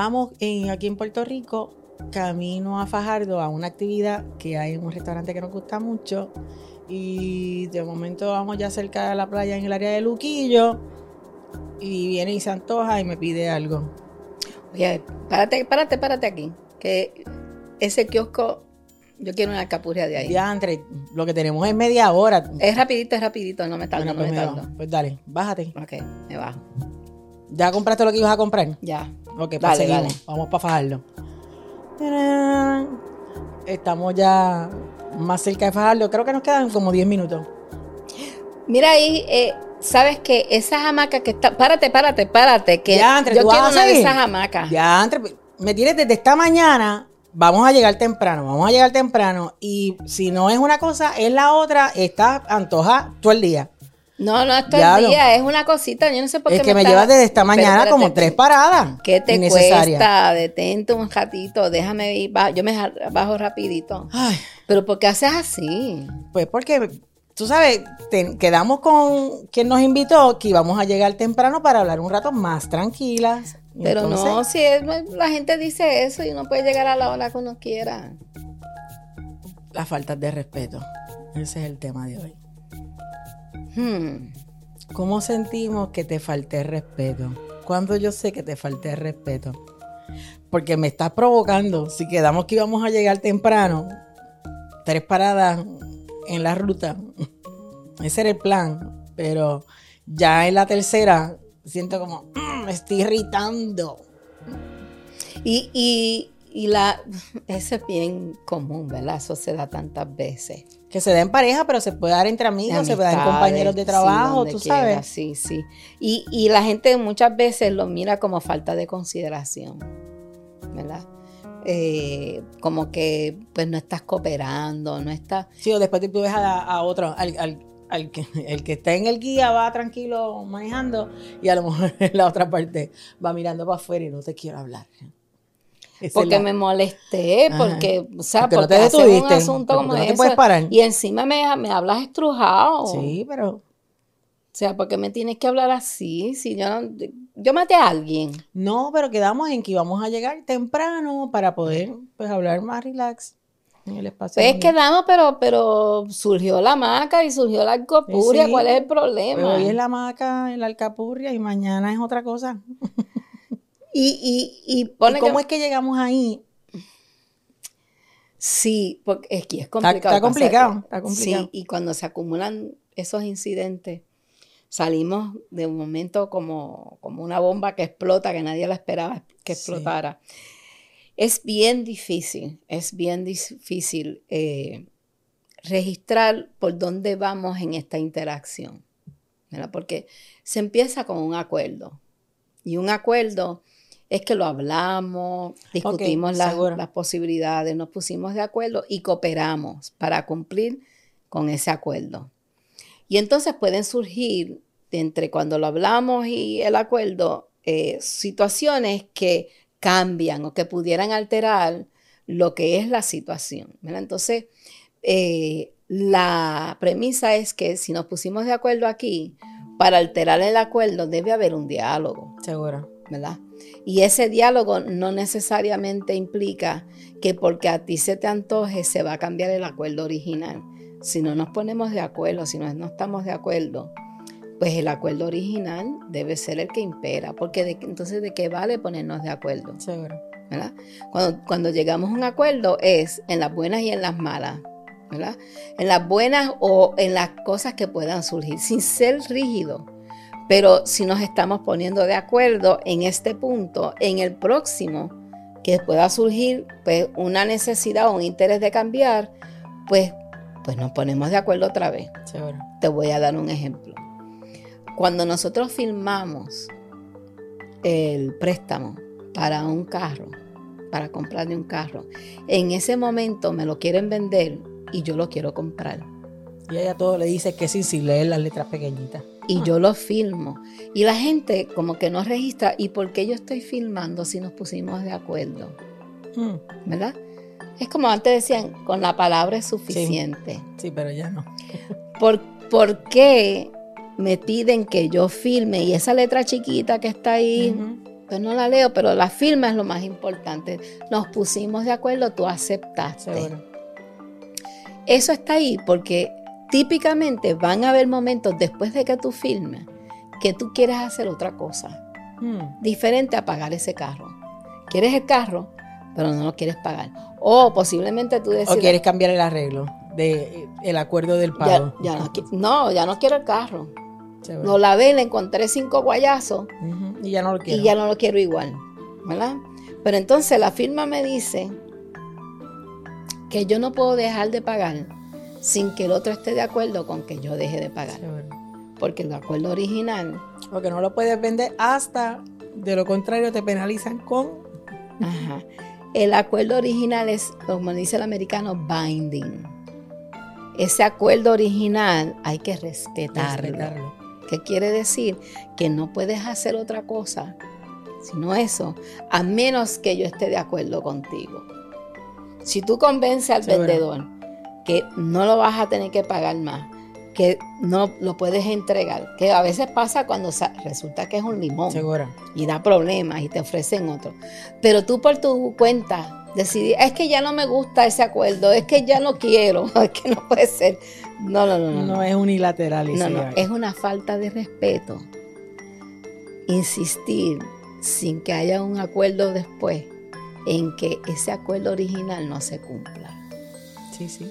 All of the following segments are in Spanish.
vamos en, aquí en Puerto Rico, camino a Fajardo a una actividad que hay en un restaurante que nos gusta mucho. Y de momento vamos ya cerca de la playa en el área de Luquillo. Y viene y se antoja y me pide algo. Oye, párate, párate, párate aquí. Que ese kiosco, yo quiero una alcapurria de ahí. Ya, entre, lo que tenemos es media hora. Es rapidito, es rapidito, no me tardo, Bueno, no pues, me tardo. Pues dale, bájate. Ok, me bajo. ¿Ya compraste lo que ibas a comprar? Ya. Ok, pues Dale, seguimos. dale. Vamos para Fajardo. ¡Tarán! Estamos ya más cerca de Fajardo. Creo que nos quedan como 10 minutos. Mira ahí, eh, sabes que esas hamacas que está, párate, párate, párate, que Ya, entre, yo ¿tú quiero una de esas hamacas. Ya, entre, me tienes desde esta mañana. Vamos a llegar temprano, vamos a llegar temprano. Y si no es una cosa, es la otra. Está antoja todo el día. No, no, esto es día, es una cosita, yo no sé por qué Es que me estás- llevas desde esta mañana espérate, como tres paradas. ¿Qué te cuesta? Detente un ratito, déjame ir, yo me bajo rapidito. Ay, Pero ¿por qué haces así? pues porque, tú sabes, te- quedamos con quien nos invitó que íbamos a llegar temprano para hablar un rato más tranquilas. Pero no, entonces, si es- la gente dice eso y uno puede llegar a la hora que uno quiera. Las faltas de respeto. Ese es el tema de hoy. Hmm. ¿Cómo sentimos que te falté respeto? ¿Cuándo yo sé que te falté respeto? Porque me estás provocando. Si quedamos que íbamos a llegar temprano, tres paradas en la ruta. Ese era el plan. Pero ya en la tercera siento como, "Mm, me estoy irritando. Y, y, y la, eso es bien común, ¿verdad? Eso se da tantas veces. Que se da en pareja, pero se puede dar entre amigos, se puede dar en compañeros de trabajo, tú quiera, sabes. Sí, sí. Y, y la gente muchas veces lo mira como falta de consideración, ¿verdad? Eh, como que pues no estás cooperando, no estás... Sí, o después tú ves a, a otro, al, al- al que, el que está en el guía va tranquilo manejando y a lo mejor en la otra parte va mirando para afuera y no te quiero hablar. Esa Porque la- me molesté, Ajá. porque, o sea, Porque no porque te un asunto como no te eso, puedes parar. Y encima me, me hablas estrujado. Sí, pero O sea, porque me tienes que hablar así? Si yo no- yo maté a alguien. no, pero quedamos en que íbamos a llegar temprano para poder pues hablar más relax en el espacio. Pues quedamos, pero, pero surgió la maca y surgió la alcopuria. Sí, ¿Cuál es el Pues problema? hoy es la maca la alcapurria y mañana es otra cosa. Y, y, y ¿Y pone ¿Cómo que- es que llegamos ahí? Sí, porque es que es complicado. está complicado, está complicado. Sí, y cuando se acumulan esos incidentes, salimos de un momento como, como una bomba que explota, que nadie la esperaba que Sí. explotara. Es bien difícil, es bien difícil eh, registrar por dónde vamos en esta interacción, ¿verdad? Porque se empieza con un acuerdo. Y un acuerdo es que lo hablamos, discutimos las, las posibilidades, nos pusimos de acuerdo y cooperamos para cumplir con ese acuerdo. Y entonces pueden surgir, entre cuando lo hablamos y el acuerdo, eh, situaciones que cambian o que pudieran alterar lo que es la situación. ¿verdad? Entonces, eh, la premisa es que si nos pusimos de acuerdo aquí, para alterar el acuerdo debe haber un diálogo. Seguro. ¿Verdad? Y ese diálogo no necesariamente implica que porque a ti se te antoje se va a cambiar el acuerdo original. Si no nos ponemos de acuerdo, si no, no estamos de acuerdo, pues el acuerdo original debe ser el que impera, porque de- entonces de qué vale ponernos de acuerdo, Seguro. ¿verdad? Cuando, cuando llegamos a un acuerdo es en las buenas y en las malas, ¿verdad? En las buenas o en las cosas que puedan surgir, sin ser rígido. Pero si nos estamos poniendo de acuerdo en este punto, en el próximo, que pueda surgir pues, una necesidad o un interés de cambiar, pues, pues nos ponemos de acuerdo otra vez. Seguro. Te voy a dar un ejemplo. Cuando nosotros firmamos el préstamo para un carro, para comprarle un carro, en ese momento me lo quieren vender y yo lo quiero comprar. Y ella todo le dice que sí, sin leer las letras pequeñitas. Y yo lo filmo. Y la gente como que no registra, ¿y por qué yo estoy filmando si nos pusimos de acuerdo? Mm, ¿Verdad? Es como antes decían, con la palabra es suficiente. sí, pero ya no. ¿Por, por qué me piden que yo filme y esa letra chiquita que está ahí, Ujú. pues no la leo, pero la firma es lo más importante. Nos pusimos de acuerdo, tú aceptaste. Seguro. Eso está ahí porque típicamente van a haber momentos después de que tú firmes que tú quieres hacer otra cosa Hmm. diferente a pagar ese carro. Quieres el carro, pero no lo quieres pagar. O posiblemente tú O decidas, quieres cambiar el arreglo de el acuerdo del pago. ya no, ya no quiero el carro. Seguro. No la ve, le encontré cinco guayazos Y ya no lo quiero. y ya no lo quiero igual, ¿verdad? Pero entonces la firma me dice que yo no puedo dejar de pagar sin que el otro esté de acuerdo con que yo deje de pagar. Porque el acuerdo original, Porque no lo puedes vender hasta, de lo contrario, te penalizan con. ajá, el acuerdo original es, como dice el americano, binding. Ese acuerdo original hay que respetarlo. respetarlo. ¿Qué quiere decir? Que no puedes hacer otra cosa, sino eso, a menos que yo esté de acuerdo contigo. Si tú convences al vendedor que no lo vas a tener que pagar más, que no lo puedes entregar, que a veces pasa cuando resulta que es un limón y da problemas y te ofrecen otro. Pero tú por tu cuenta decidí, es que ya no me gusta ese acuerdo, es que ya no quiero, es que no puede ser. No, no, no, no. No, es unilateral. No, no, es una falta de respeto. Insistir sin que haya un acuerdo después en que ese acuerdo original no se cumpla. Sí, sí.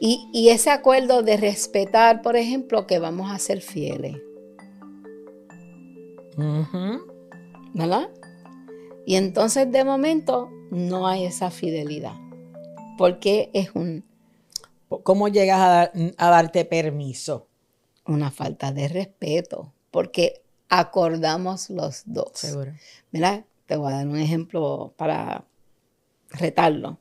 Y, y ese acuerdo de respetar, por ejemplo, que vamos a ser fieles, Ujú. ¿verdad? Y entonces de momento no hay esa fidelidad, porque es un- ¿Cómo llegas a, dar- a darte permiso? una falta de respeto, porque acordamos los dos. Seguro. Mira, te voy a dar un ejemplo para retarlo.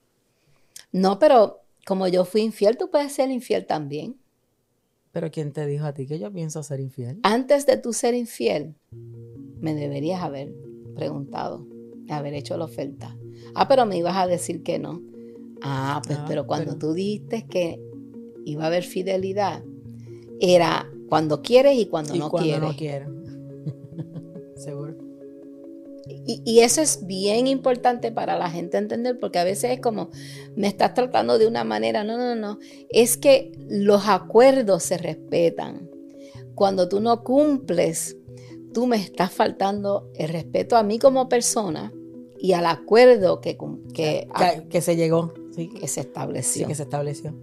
No, pero como yo fui infiel, tú puedes ser infiel también. Pero ¿quién te dijo a ti que yo pienso ser infiel? Antes de tú ser infiel, me deberías haber preguntado, haber hecho la oferta. Ah, pero me ibas a decir que no. Ah, pues, Ah, pero cuando pero- tú dijiste que iba a haber fidelidad, era cuando quieres y cuando y no cuando quieres. no quiero. Y, y eso es bien importante para la gente entender, porque a veces es como, me estás tratando de una manera, no, no, no, es que los acuerdos se respetan. Cuando tú no cumples, tú me estás faltando el respeto a mí como persona y al acuerdo que, que, Que, que se llegó. Sí, que se sí, estableció. que se estableció.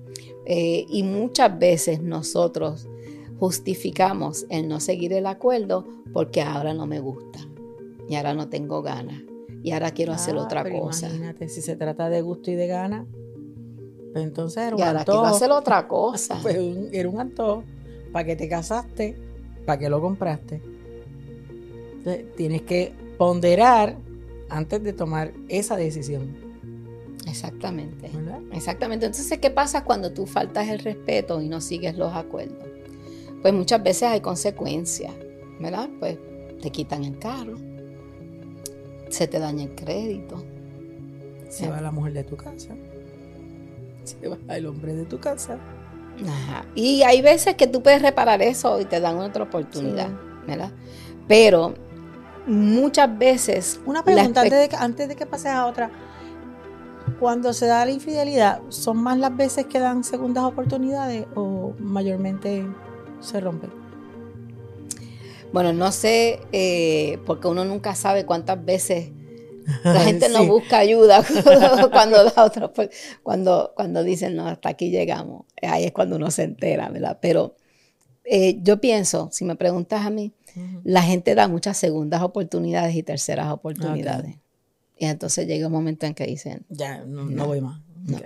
Eh, y muchas veces nosotros justificamos el no seguir el acuerdo porque ahora no me gusta y ahora no tengo ganas y ahora quiero hacer Ah, otra pero cosa. Imagínate, si se trata de gusto y de gana, pues entonces era un Y ahora quiero hacer otra cosa. Pues un- era un antojo. ¿Para que te casaste? ¿Para que lo compraste? Entonces, tienes que ponderar antes de tomar esa decisión. Exactamente. ¿verdad? Exactamente. Entonces, ¿qué pasa cuando tú faltas el respeto y no sigues los acuerdos? Pues muchas veces hay consecuencias, ¿verdad? Pues te quitan el carro, se te daña el crédito. Se va la mujer de tu casa. Se va el hombre de tu casa. Ajá. Y hay veces que tú puedes reparar eso y te dan otra oportunidad, Sí. ¿verdad? Pero muchas veces... Una pregunta antes de, que, antes de que pases a otra. Cuando se da la infidelidad, ¿son más las veces que dan segundas oportunidades o mayormente se rompe? Bueno, no sé, eh, porque uno nunca sabe cuántas veces la gente no Sí. busca ayuda cuando la otra, pues, cuando, cuando dicen, no, hasta aquí llegamos. Ahí es cuando uno se entera, ¿verdad? Pero eh, yo pienso, si me preguntas a mí, la gente da muchas segundas oportunidades y terceras oportunidades. Y entonces llega un momento en que dicen, Ya, no, no No. voy más. No.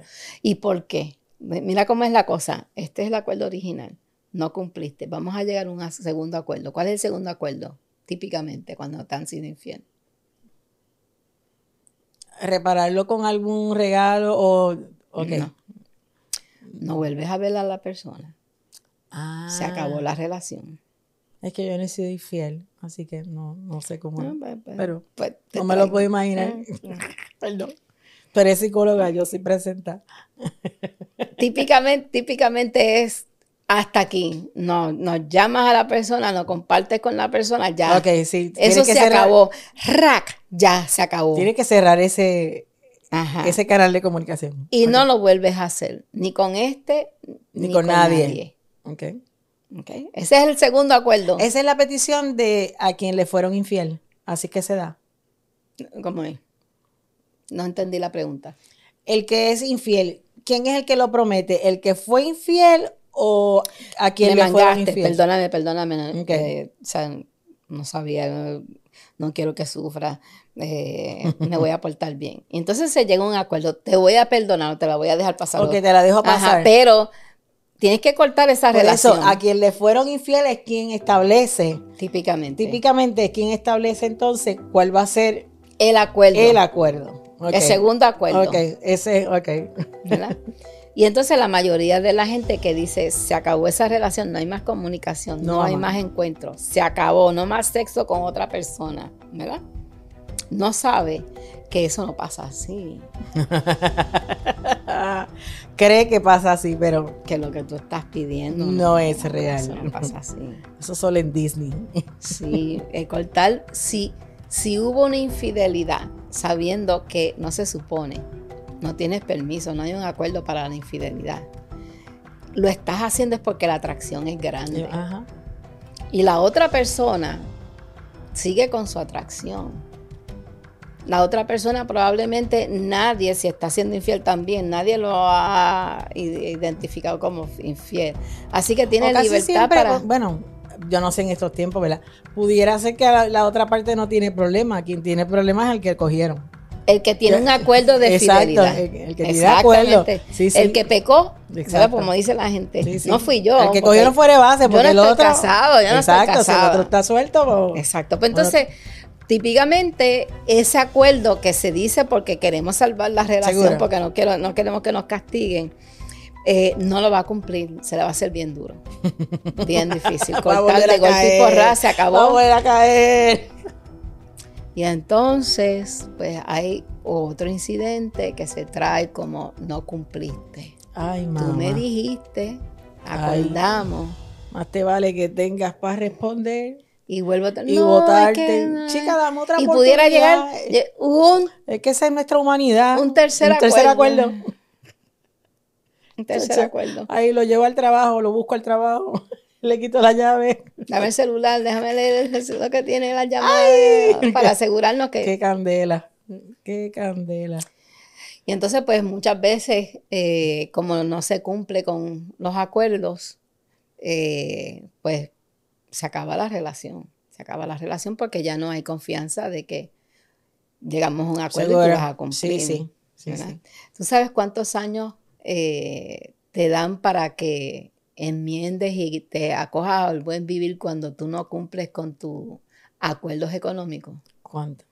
¿y por qué? Mi- Mira cómo es la cosa. Este es el acuerdo original. No cumpliste. Vamos a llegar a un segundo acuerdo. ¿Cuál es el segundo acuerdo? Típicamente cuando están sido infiel. Repararlo con algún regalo o... ok. No. No vuelves a ver a la persona. Ah, Se acabó la relación. Es que yo no he sido infiel, así que no, no sé cómo. Ah, pues, pues, pero pues, te no me lo puedo imaginar. Ah, Perdón. Tú eres psicóloga, yo soy presenta. Típicamente, típicamente es hasta aquí. No, nos llamas a la persona, no compartes con la persona, ya. Ok, sí. Eso se acabó. Rack, ya se acabó. Tiene que cerrar ese, ese canal de comunicación. Y no lo vuelves a hacer, ni con este, ni, con, nadie. Okay. Okay. Ese es el segundo acuerdo. Esa es la petición de a quien le fueron infiel. Así que se da. ¿Cómo es? No entendí la pregunta. El que es infiel, ¿quién es el que lo promete? ¿El que fue infiel o a quien le fue infiel? Perdóname, perdóname. Eh, o sea, no sabía, no, quiero que sufra, eh, me voy a portar bien. Entonces se llega a un acuerdo, te voy a perdonar, te la voy a dejar pasar. Porque te la dejo pasar. pero tienes que cortar esa relación. a quien le fueron infieles es quien establece. Típicamente. Típicamente es quien establece entonces cuál va a ser el acuerdo. El acuerdo. El segundo acuerdo. Ok, ese, ok. Y entonces la mayoría de la gente que dice, se acabó esa relación, no hay más comunicación, no, hay más encuentros, se acabó, no más sexo con otra persona, ¿verdad? No sabe que eso no pasa así. Cree que pasa así, pero... Que lo que tú estás pidiendo no, es real. Eso no pasa así. Eso solo en Disney. sí, el cortar, sí si hubo una infidelidad, sabiendo que no se supone, no tienes permiso, no hay un acuerdo para la infidelidad, lo estás haciendo es porque la atracción es grande. Y la otra persona sigue con su atracción. La otra persona probablemente nadie, si está siendo infiel también, nadie lo ha identificado como infiel. Así que tiene libertad para... Bueno, yo no sé en estos tiempos, ¿verdad? Pudiera ser que la, otra parte no tiene problema. Quien tiene problema es el que cogieron. El que tiene un acuerdo de fidelidad. El, el que tiene acuerdo. El que pecó, como dice la gente. no fui yo. El que cogieron fuera de base, porque yo no el estoy casado, yo no estoy casado. Si el otro está suelto. Pues, exacto. Pues entonces, típicamente, ese acuerdo que se dice porque queremos salvar la relación, porque no, quiero, no queremos que nos castiguen eh, no lo va a cumplir, se le va a hacer bien duro, bien difícil. Cortar de golpe y porra, se acabó. Va a caer. Y entonces, pues hay otro incidente que se trae como no cumpliste. Ay, mamá. Tú me dijiste, acordamos. más te vale que tengas para responder. Y vuelvo a y votarte. Chica, dame otra Y pudiera llegar un... Es que esa es nuestra humanidad. Un tercer, un tercer acuerdo. Tercer acuerdo. Ahí lo llevo al trabajo, lo busco al trabajo, le quito la llave. Dame el celular, déjame leer lo que tiene la llamada para asegurarnos que. Qué candela, qué candela. Y entonces, pues muchas veces, eh, como no se cumple con los acuerdos, eh, pues se acaba la relación. Se acaba la relación porque ya no hay confianza de que llegamos a un acuerdo y tú vas a cumplir. Sí, sí. sí, ¿Tú sabes cuántos años eh, te dan para que enmiendes y te acojas al buen vivir cuando tú no cumples con tus acuerdos económicos? ¿Cuánto?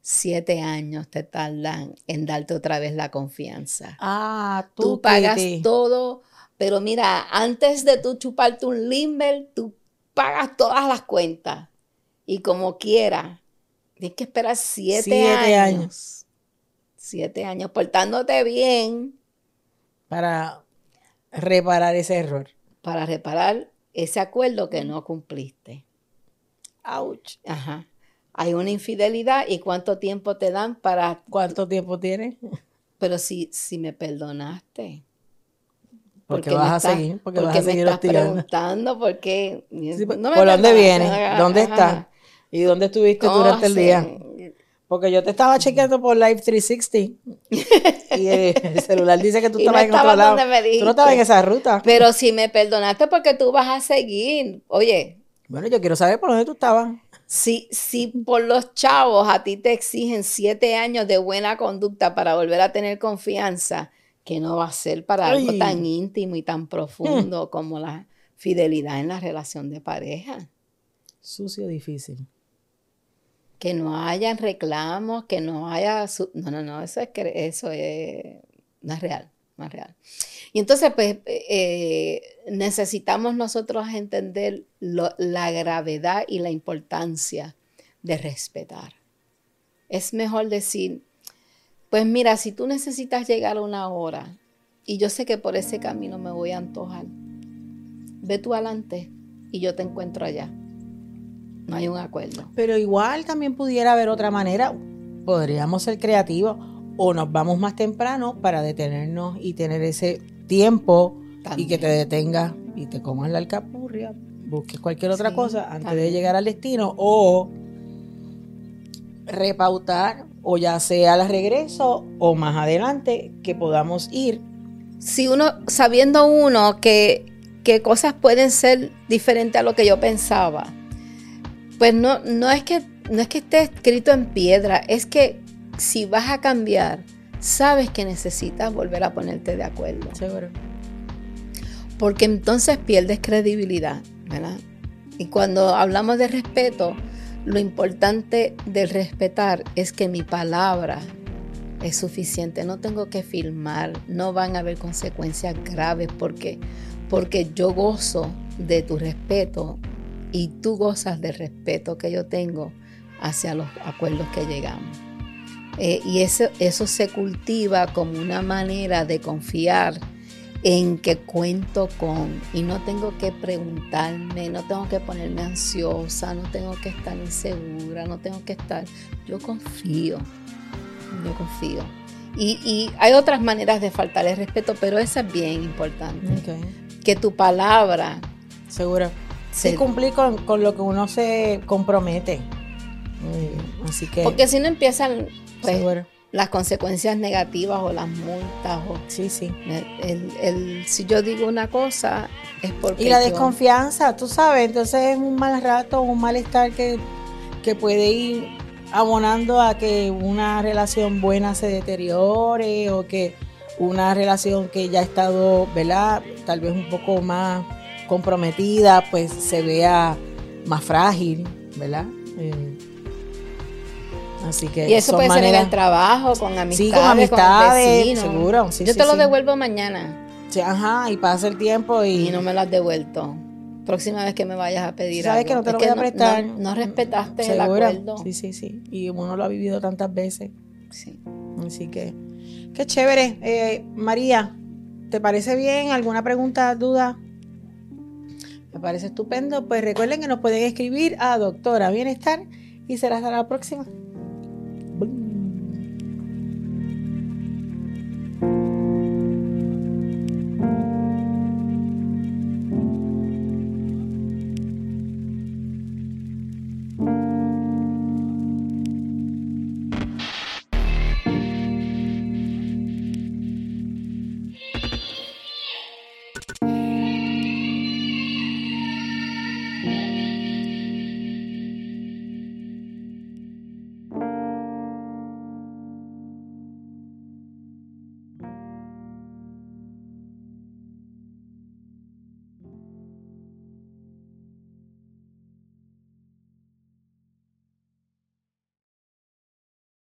Siete años te tardan en darte otra vez la confianza. Ah, tú, pagas todo, pero mira, antes de tú chuparte un limber, tú pagas todas las cuentas. Y como quiera, tienes que esperar siete, años. años. Siete años portándote bien para reparar ese error. Para reparar ese acuerdo que no cumpliste. Ouch. Ajá. Hay una infidelidad y cuánto tiempo te dan para... ¿Cuánto tiempo tienes? Pero si, si me perdonaste. Porque, vas a seguir, porque, vas a seguir me estás preguntando por qué. ¿Por dónde vienes? ¿Dónde estás? ¿Y dónde estuviste durante el día? Porque yo te estaba chequeando por Live 360 y el celular dice que tú estabas en otro lado. tú no estabas en esa ruta. Pero si me perdonaste porque tú vas a seguir. Oye. Bueno, yo quiero saber por dónde tú estabas. Si, si por los chavos a ti te exigen siete años de buena conducta para volver a tener confianza, que no va a ser para algo tan íntimo y tan profundo como la fidelidad en la relación de pareja. Sucio, difícil que no hayan reclamos, que no haya... No, no, no, eso es, eso es, no es real, no es real. Y entonces, pues, eh, necesitamos nosotros entender la gravedad y la importancia de respetar. Es mejor decir, pues mira, si tú necesitas llegar a una hora y yo sé que por ese camino me voy a antojar, ve tú adelante y yo te encuentro allá. No hay un acuerdo. Pero igual también pudiera haber otra manera. Podríamos ser creativos o nos vamos más temprano para detenernos y tener ese tiempo y que te detengas y te comas la alcapurria, busques cualquier otra Sí, cosa antes de llegar al destino o repautar o ya sea al regreso o más adelante que podamos ir. Si uno, sabiendo uno que, que cosas pueden ser diferentes a lo que yo pensaba, pues no, no es que no es que esté escrito en piedra, es que si vas a cambiar, sabes que necesitas volver a ponerte de acuerdo. Seguro. porque entonces pierdes credibilidad, ¿verdad? Y cuando hablamos de respeto, lo importante del respetar es que mi palabra es suficiente, no tengo que filmar, no van a haber consecuencias graves porque porque yo gozo de tu respeto y tú gozas del respeto que yo tengo hacia los acuerdos que llegamos. Eh, y eso, eso se cultiva como una manera de confiar en que cuento con y no tengo que preguntarme, no tengo que ponerme ansiosa, no tengo que estar insegura, no tengo que estar, yo confío, yo confío. Y, y hay otras maneras de faltar el respeto, pero esa es bien importante. Que tu palabra Seguro. Se... Sí, cumplir con, con lo que uno se compromete. Bien. Así que, porque si no empiezan pues, seguro. las consecuencias negativas o las multas o Sí, sí. el, el- si yo digo una cosa es porque Y la yo- desconfianza, tú sabes, entonces es un mal rato, un malestar que, que puede ir abonando a que una relación buena se deteriore o que una relación que ya ha estado, ¿verdad? Tal vez un poco más comprometida, pues se vea más frágil, ¿verdad? Eh, así que y eso puede ser en maneras- el trabajo, con amistades, Sí, con amistades, seguro. sí, yo sí, te lo devuelvo mañana Sí, ajá, y pasa el tiempo y, y no me lo has devuelto. Próxima vez que me vayas a pedir Sabes algo. que no te Es lo voy a no- prestar. No, no respetaste el acuerdo. Sí, sí, sí. Y uno lo ha vivido tantas veces. Sí. Así que, qué chévere. Eh, María, ¿te parece bien? ¿Alguna pregunta, duda? Me parece estupendo. Pues recuerden que nos pueden escribir a doctora bienestar y será hasta la próxima.